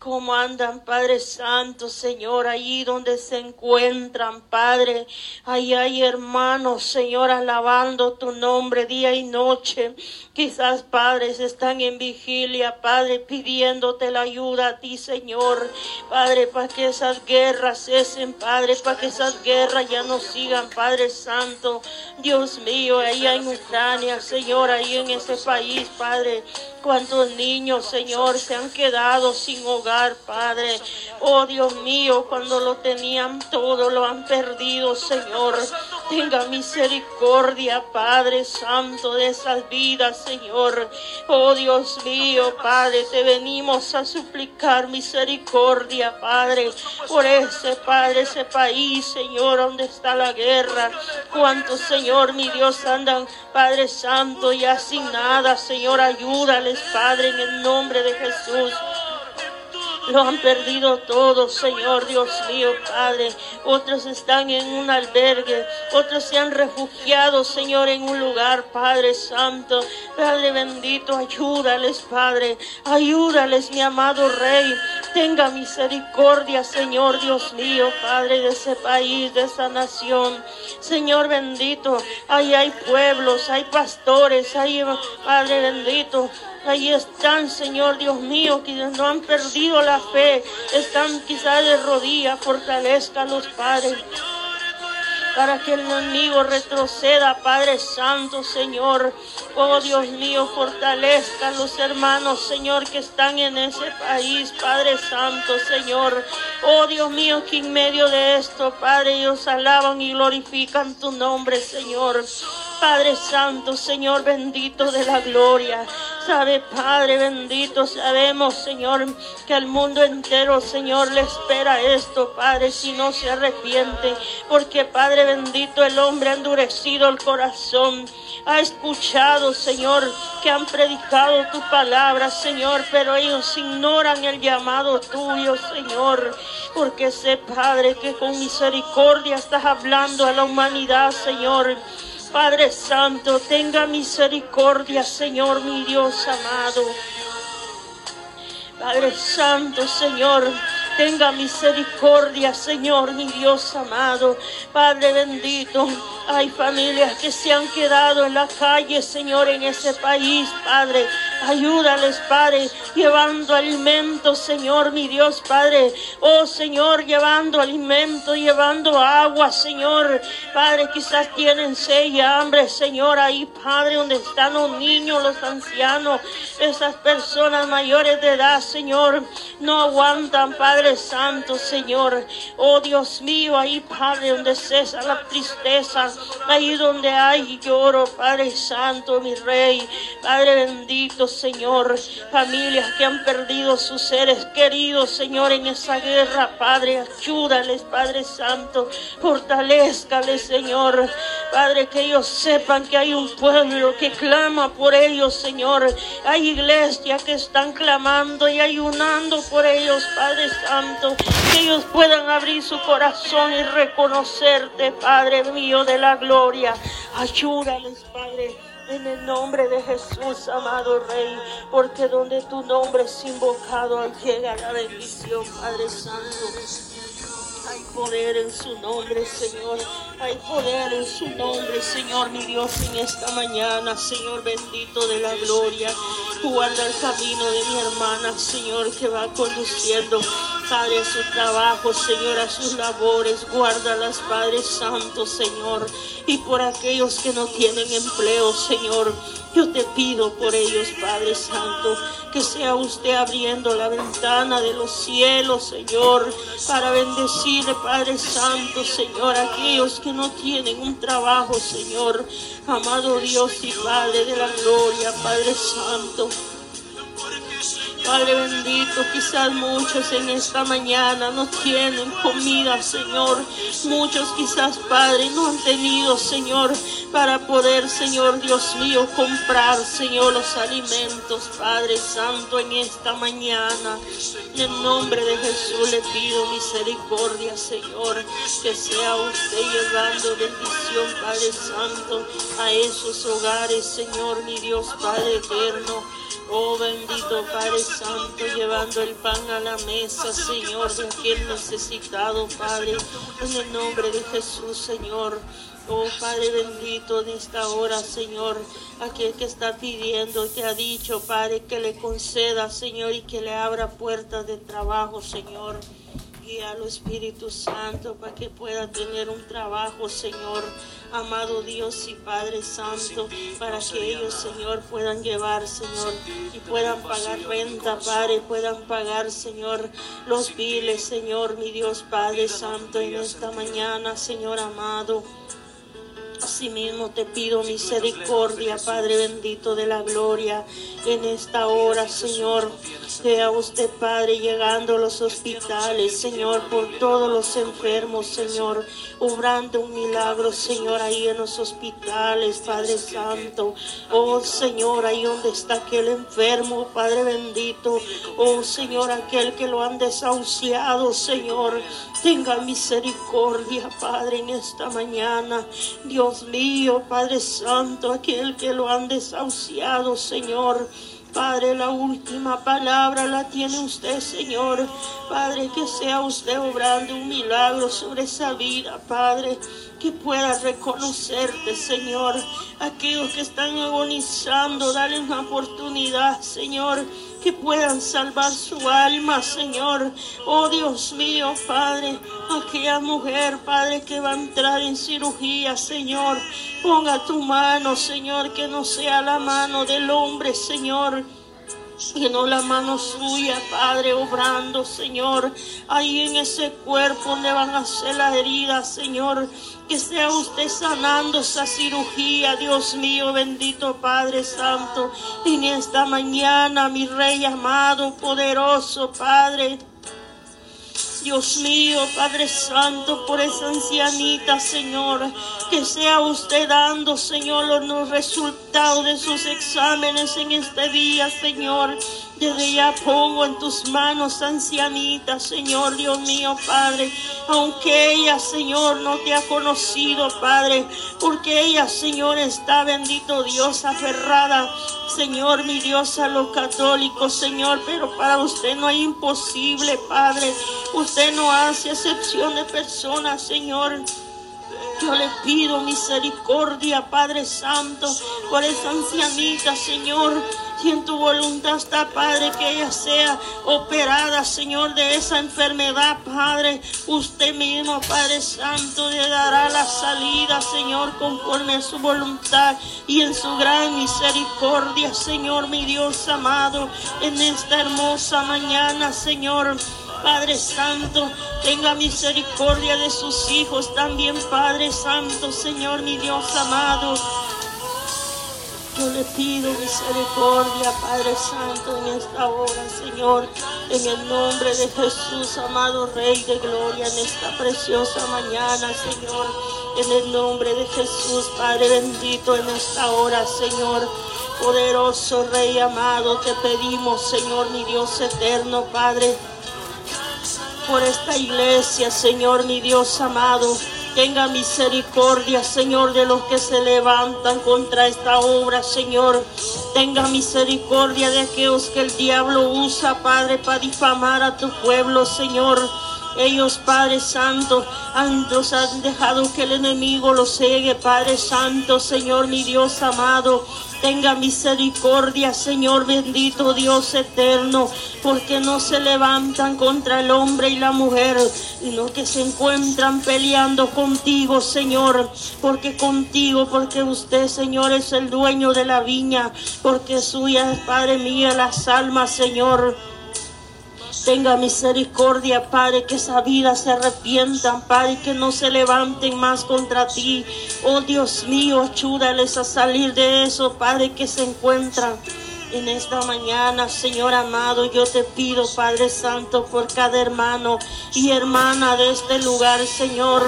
cómo andan, Padre Santo, Señor, allí donde se encuentran, Padre. Ahí hay hermanos, Señor, alabando tu nombre día y noche. Quizás, padres, están en vigilia, Padre, pidiéndote la ayuda a ti, Señor. Padre, para que esas guerras cesen, Padre, para que esas guerras ya no sigan, Padre Santo. Dios mío, ahí en Ucrania, Señor, ahí en ese país, Padre. Cuántos niños, Señor, se han quedado sin hogar, Padre. Oh Dios mío, cuando lo tenían todo, lo han perdido, Señor. Tenga misericordia, Padre Santo, de esas vidas, Señor. Oh Dios mío, Padre, te venimos a suplicar misericordia, Padre, por ese, Padre, ese país, Señor, donde está la guerra. Cuántos, Señor, mi Dios, andan, Padre Santo, ya sin nada, Señor, ayúdales Padre, en el nombre de Jesús. Lo han perdido todo, Señor Dios mío, Padre. Otros están en un albergue, otros se han refugiado, Señor, en un lugar, Padre Santo. Padre bendito, ayúdales, Padre. Ayúdales, mi amado Rey. Tenga misericordia, Señor Dios mío, Padre, de ese país, de esa nación. Señor bendito, ahí hay pueblos, hay pastores, hay, Padre bendito, Ahí están, Señor Dios mío, quienes no han perdido la fe, están quizás de rodillas, fortalezcan los padres para que el enemigo retroceda, Padre Santo, Señor. Oh Dios mío, fortalezca a los hermanos, Señor, que están en ese país, Padre Santo, Señor. Oh Dios mío, que en medio de esto, Padre, ellos alaban y glorifican tu nombre, Señor. Padre Santo, Señor bendito de la gloria. Sabe, Padre bendito, sabemos, Señor, que al mundo entero, Señor, le espera esto, Padre, si no se arrepiente. Porque, Padre bendito, el hombre ha endurecido el corazón. Ha escuchado, Señor, que han predicado tu palabra, Señor, pero ellos ignoran el llamado tuyo, Señor. Porque sé, Padre, que con misericordia estás hablando a la humanidad, Señor. Padre Santo, tenga misericordia, Señor, mi Dios amado. Padre Santo, Señor, tenga misericordia, Señor, mi Dios amado. Padre bendito, hay familias que se han quedado en la calle, Señor, en ese país, Padre. Ayúdales, Padre, llevando alimento, Señor, mi Dios, Padre. Oh, Señor, llevando alimento, llevando agua, Señor. Padre, quizás tienen sed y hambre, Señor, ahí, Padre, donde están los niños, los ancianos, esas personas mayores de edad, Señor, no aguantan, Padre Santo, Señor. Oh, Dios mío, ahí, Padre, donde cesa la tristeza, ahí donde hay lloro, Padre Santo, mi Rey, Padre bendito, Señor. Familias que han perdido sus seres queridos, Señor, en esa guerra, Padre, ayúdales, Padre Santo, fortalezcales, Señor. Padre, que ellos sepan que hay un pueblo que clama por ellos, Señor. Hay iglesias que están clamando y ayunando por ellos, Padre Santo. Que ellos puedan abrir su corazón y reconocerte, Padre mío de la gloria. Ayúdales, Padre. En el nombre de Jesús, amado Rey, porque donde tu nombre es invocado, llega la bendición, Padre Santo. Hay poder en su nombre, Señor. Hay poder en su nombre, Señor, mi Dios, en esta mañana, Señor bendito de la gloria. Guarda el camino de mi hermana, Señor, que va conduciendo, Padre, a su trabajo, Señor, a sus labores. Guárdalas, Padre Santo, Señor. Y por aquellos que no tienen empleo, Señor. Yo te pido por ellos, Padre Santo, que sea usted abriendo la ventana de los cielos, Señor, para bendecir, Padre Santo, Señor, aquellos que no tienen un trabajo, Señor. Amado Dios y Padre de la gloria, Padre Santo. Padre bendito, quizás muchos en esta mañana no tienen comida, Señor. Muchos quizás, Padre, no han tenido, Señor, para poder, Señor Dios mío, comprar, Señor, los alimentos, Padre Santo, en esta mañana. En el nombre de Jesús le pido misericordia, Señor, que sea usted llevando bendición, Padre Santo, a esos hogares, Señor, mi Dios, Padre eterno. Oh bendito Padre Santo, llevando el pan a la mesa, Señor, de aquel necesitado, Padre, en el nombre de Jesús, Señor. Oh Padre bendito en esta hora, Señor, aquel que está pidiendo, te ha dicho, Padre, que le conceda, Señor, y que le abra puertas de trabajo, Señor. Guíalo Espíritu Santo para que pueda tener un trabajo, Señor, amado Dios y Padre Santo, para que ellos, Señor, puedan llevar, Señor, y puedan pagar renta, Padre, puedan pagar, Señor, los biles, Señor, mi Dios Padre Santo, en esta mañana, Señor amado. Asimismo te pido misericordia, Padre bendito de la gloria, en esta hora, Señor. Sea usted, Padre, llegando a los hospitales, Señor, por todos los enfermos, Señor, obrando un milagro, Señor, ahí en los hospitales, Padre Santo. Oh, Señor, ahí donde está aquel enfermo, Padre bendito. Oh, Señor, aquel que lo han desahuciado, Señor. Tenga misericordia, Padre, en esta mañana. Dios mío, Padre Santo, aquel que lo han desahuciado, Señor. Padre, la última palabra la tiene usted, Señor. Padre, que sea usted obrando un milagro sobre esa vida, Padre. Que pueda reconocerte, Señor. Aquellos que están agonizando, dale una oportunidad, Señor que puedan salvar su alma, Señor. Oh Dios mío, Padre, aquella mujer, Padre, que va a entrar en cirugía, Señor. Ponga tu mano, Señor, que no sea la mano del hombre, Señor no la mano suya, Padre, obrando, Señor, ahí en ese cuerpo donde van a hacer las heridas, Señor, que sea usted sanando esa cirugía, Dios mío, bendito Padre Santo, en esta mañana, mi Rey amado, poderoso Padre. Dios mío, Padre Santo, por esa ancianita, Señor, que sea usted dando, Señor, los resultados de sus exámenes en este día, Señor. Desde ya pongo en tus manos, ancianita, Señor, Dios mío, Padre. Aunque ella, Señor, no te ha conocido, Padre, porque ella, Señor, está, bendito Dios, aferrada Señor, mi Dios, a los católicos, Señor, pero para usted no hay imposible, Padre. Usted no hace excepción de personas, Señor. Yo le pido misericordia, Padre Santo, por esa ancianita, Señor. Si en tu voluntad está, Padre, que ella sea operada, Señor, de esa enfermedad, Padre. Usted mismo, Padre Santo, le dará la salida, Señor, conforme a su voluntad y en su gran misericordia, Señor, mi Dios amado, en esta hermosa mañana, Señor. Padre Santo, tenga misericordia de sus hijos también, Padre Santo, Señor, mi Dios amado. Yo le pido misericordia, Padre Santo, en esta hora, Señor, en el nombre de Jesús, amado Rey de Gloria, en esta preciosa mañana, Señor, en el nombre de Jesús, Padre bendito, en esta hora, Señor. Poderoso Rey amado, te pedimos, Señor, mi Dios eterno, Padre, por esta iglesia, Señor, mi Dios amado. Tenga misericordia, Señor, de los que se levantan contra esta obra, Señor. Tenga misericordia de aquellos que el diablo usa, Padre, para difamar a tu pueblo, Señor. Ellos, Padre Santo, han, dejado que el enemigo los cegue, Padre Santo, Señor, mi Dios amado. Tenga misericordia, Señor bendito, Dios eterno, porque no se levantan contra el hombre y la mujer, sino que se encuentran peleando contigo, Señor, porque contigo, porque usted, Señor, es el dueño de la viña, porque suya es, Padre mío, las almas, Señor. Tenga misericordia, Padre, que esa vida se arrepientan, Padre, que no se levanten más contra ti. Oh Dios mío, ayúdales a salir de eso, Padre, que se encuentran En esta mañana, Señor amado, yo te pido, Padre Santo, por cada hermano y hermana de este lugar, Señor.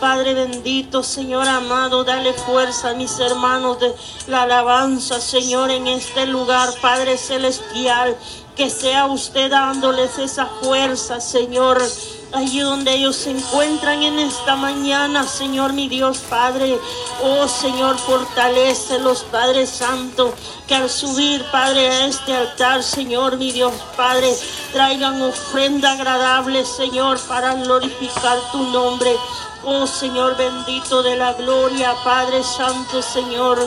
Padre bendito, Señor amado, dale fuerza a mis hermanos de la alabanza, Señor, en este lugar, Padre celestial. Que sea usted dándoles esa fuerza, Señor allí donde ellos se encuentran en esta mañana, Señor mi Dios Padre. Oh Señor, fortalece los Padre Santo, que al subir, Padre, a este altar, Señor mi Dios Padre, traigan ofrenda agradable, Señor, para glorificar tu nombre. Oh Señor bendito de la gloria, Padre Santo, Señor.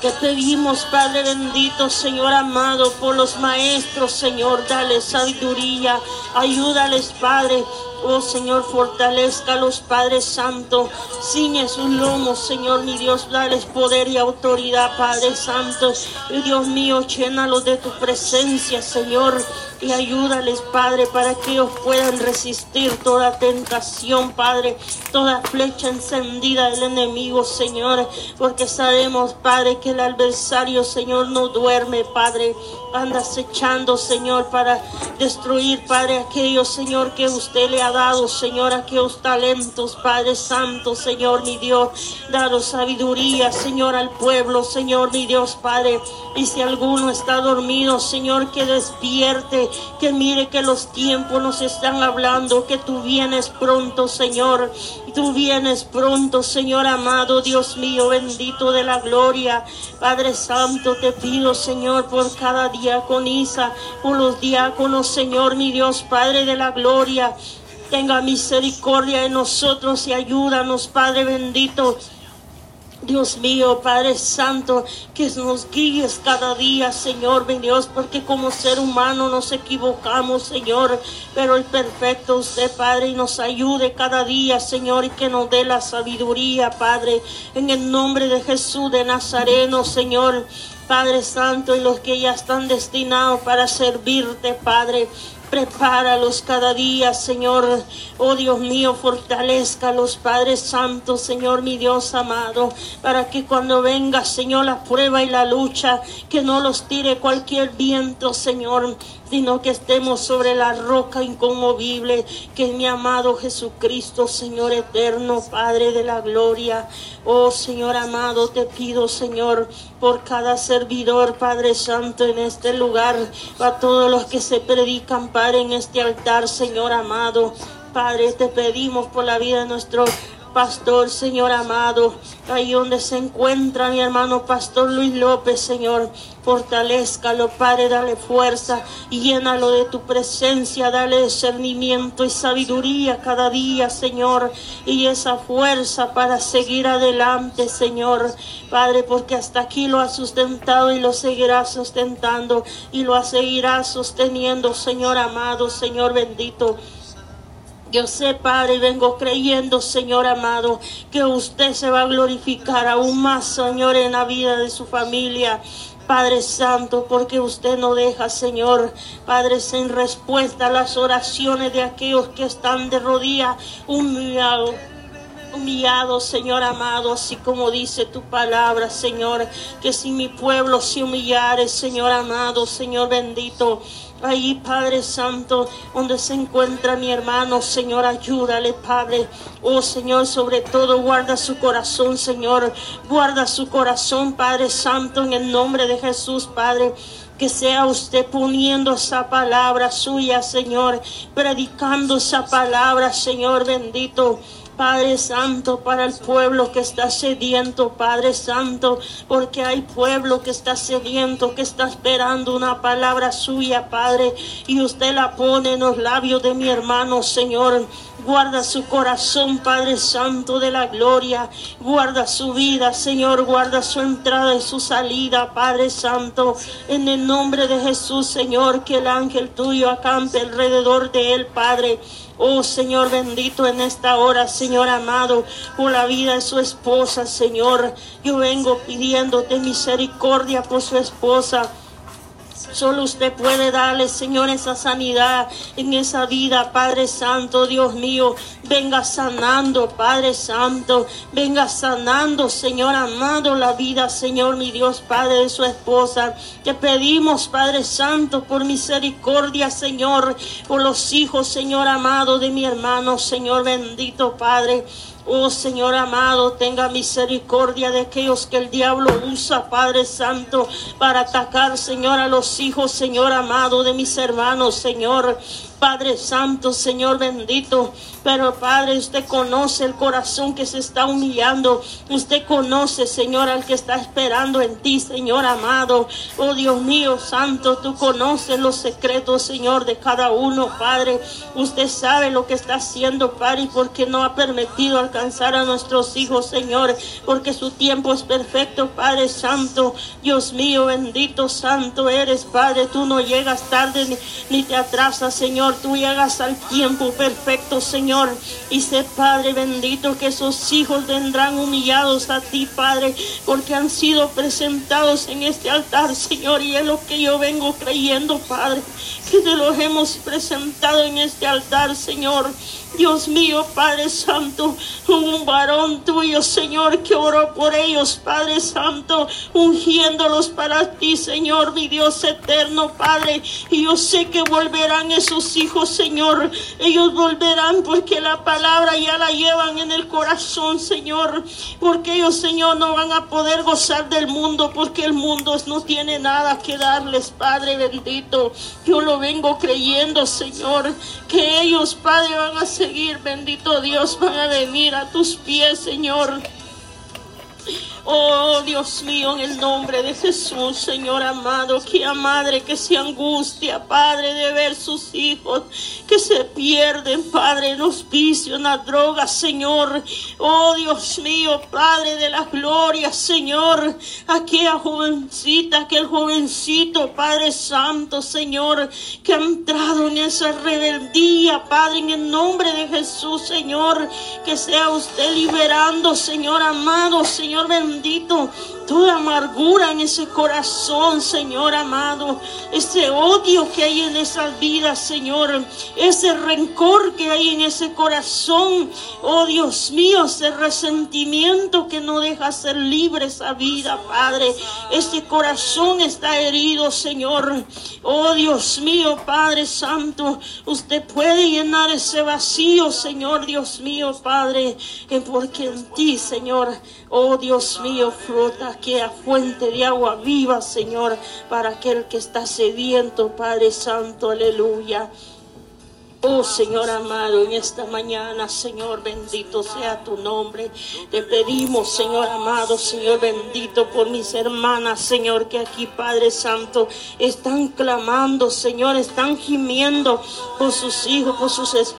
Te pedimos, Padre bendito, Señor amado, por los maestros, Señor, dale sabiduría, ayúdales, Padre, Oh Señor, fortalezca a los Padres Santo. Ciñe sus lomos, Señor, mi Dios, dales poder y autoridad, Padre Santo. Y Dios mío, llénalos de tu presencia, Señor. Y ayúdales, Padre, para que ellos puedan resistir toda tentación, Padre. Toda flecha encendida del enemigo, Señor. Porque sabemos, Padre, que el adversario, Señor, no duerme, Padre. Anda acechando, Señor, para destruir, Padre, aquellos, Señor, que usted le ha dado, Señor, aquellos talentos, Padre Santo, Señor, mi Dios. Dado sabiduría, Señor, al pueblo, Señor, mi Dios, Padre. Y si alguno está dormido, Señor, que despierte, que mire que los tiempos nos están hablando, que tú vienes pronto, Señor. Tú vienes pronto, Señor amado, Dios mío, bendito de la gloria. Padre Santo, te pido, Señor, por cada diaconisa, por los diáconos, Señor, mi Dios, Padre de la gloria tenga misericordia de nosotros y ayúdanos, Padre bendito. Dios mío, Padre Santo, que nos guíes cada día, Señor, mi Dios, porque como ser humano nos equivocamos, Señor, pero el perfecto usted, Padre, y nos ayude cada día, Señor, y que nos dé la sabiduría, Padre, en el nombre de Jesús de Nazareno, Señor. Padre Santo, y los que ya están destinados para servirte, Padre. Prepáralos cada día, Señor. Oh Dios mío, fortalezca los Padres Santos, Señor, mi Dios amado, para que cuando venga, Señor, la prueba y la lucha, que no los tire cualquier viento, Señor, sino que estemos sobre la roca inconmovible, que es mi amado Jesucristo, Señor eterno, Padre de la gloria. Oh Señor amado, te pido, Señor, por cada servidor, Padre Santo, en este lugar, para todos los que se predican, Padre, en este altar, Señor amado. Padre, te pedimos por la vida de nuestro pastor, Señor amado, ahí donde se encuentra mi hermano Pastor Luis López, Señor, fortalezcalo, Padre, dale fuerza y llénalo de tu presencia, dale discernimiento y sabiduría cada día, Señor, y esa fuerza para seguir adelante, Señor, Padre, porque hasta aquí lo ha sustentado y lo seguirá sustentando y lo seguirá sosteniendo, Señor amado, Señor bendito. Yo sé, Padre, y vengo creyendo, Señor amado, que usted se va a glorificar aún más, Señor, en la vida de su familia. Padre Santo, porque usted no deja, Señor, Padre, sin respuesta a las oraciones de aquellos que están de rodillas humillados humillado, Señor amado, así como dice tu palabra, Señor, que si mi pueblo se humillare, Señor amado, Señor bendito, Ahí, Padre Santo, donde se encuentra mi hermano, Señor, ayúdale, Padre. Oh, Señor, sobre todo guarda su corazón, Señor. Guarda su corazón, Padre Santo, en el nombre de Jesús, Padre que sea usted poniendo esa palabra suya, Señor, predicando esa palabra, Señor bendito. Padre Santo, para el pueblo que está sediento, Padre Santo, porque hay pueblo que está sediento, que está esperando una palabra suya, Padre, y usted la pone en los labios de mi hermano, Señor. Guarda su corazón, Padre Santo de la gloria. Guarda su vida, Señor. Guarda su entrada y su salida, Padre Santo. En el nombre de Jesús, Señor, que el ángel tuyo acampe alrededor de él, Padre. Oh Señor bendito en esta hora, Señor amado, por la vida de su esposa, Señor. Yo vengo pidiéndote misericordia por su esposa. Solo usted puede darle, Señor, esa sanidad en esa vida, Padre Santo, Dios mío. Venga sanando, Padre Santo. Venga sanando, Señor amado, la vida, Señor, mi Dios, Padre de su esposa. Te pedimos, Padre Santo, por misericordia, Señor, por los hijos, Señor amado, de mi hermano, Señor bendito, Padre. Oh Señor amado, tenga misericordia de aquellos que el diablo usa, Padre Santo, para atacar, Señor, a los hijos, Señor amado, de mis hermanos, Señor. Padre Santo, Señor bendito. Pero Padre, usted conoce el corazón que se está humillando. Usted conoce, Señor, al que está esperando en ti, Señor amado. Oh Dios mío, Santo, tú conoces los secretos, Señor, de cada uno, Padre. Usted sabe lo que está haciendo, Padre, y porque no ha permitido alcanzar a nuestros hijos, Señor, porque su tiempo es perfecto, Padre Santo. Dios mío, bendito, Santo eres, Padre. Tú no llegas tarde ni, ni te atrasas, Señor tú llegas al tiempo perfecto, Señor. Y sé, Padre bendito, que esos hijos vendrán humillados a ti, Padre, porque han sido presentados en este altar, Señor. Y es lo que yo vengo creyendo, Padre, que te los hemos presentado en este altar, Señor. Dios mío, Padre Santo, un varón tuyo, Señor, que oró por ellos, Padre Santo, ungiéndolos para ti, Señor, mi Dios eterno, Padre. Y yo sé que volverán esos hijos, Señor. Ellos volverán porque la palabra ya la llevan en el corazón, Señor. Porque ellos, Señor, no van a poder gozar del mundo porque el mundo no tiene nada que darles, Padre bendito. Yo lo vengo creyendo, Señor, que ellos, Padre, van a ser seguir, bendito Dios, van a venir a tus pies, Señor. Oh Dios mío, en el nombre de Jesús, Señor amado, que a madre que se angustia, Padre, de ver sus hijos que se pierden, Padre, en los vicios, en las drogas, Señor. Oh Dios mío, Padre de la gloria, Señor, aquella jovencita, aquel jovencito, Padre Santo, Señor, que ha entrado en esa rebeldía, Padre, en el nombre de Jesús, Señor, que sea usted liberando, Señor amado, Señor bendito bendito, toda amargura en ese corazón, Señor amado, ese odio que hay en esas vidas, Señor, ese rencor que hay en ese corazón, oh Dios mío, ese resentimiento que no deja ser libre esa vida, Padre, ese corazón está herido, Señor, oh Dios mío, Padre Santo, usted puede llenar ese vacío, Señor, Dios mío, Padre, porque en ti, Señor, oh Dios mío, flota aquella fuente de agua viva, Señor, para aquel que está sediento, Padre Santo, aleluya. Oh Señor amado, en esta mañana, Señor bendito sea tu nombre. Te pedimos, Señor amado, Señor bendito, por mis hermanas, Señor, que aquí, Padre Santo, están clamando, Señor, están gimiendo por sus hijos, por sus esposos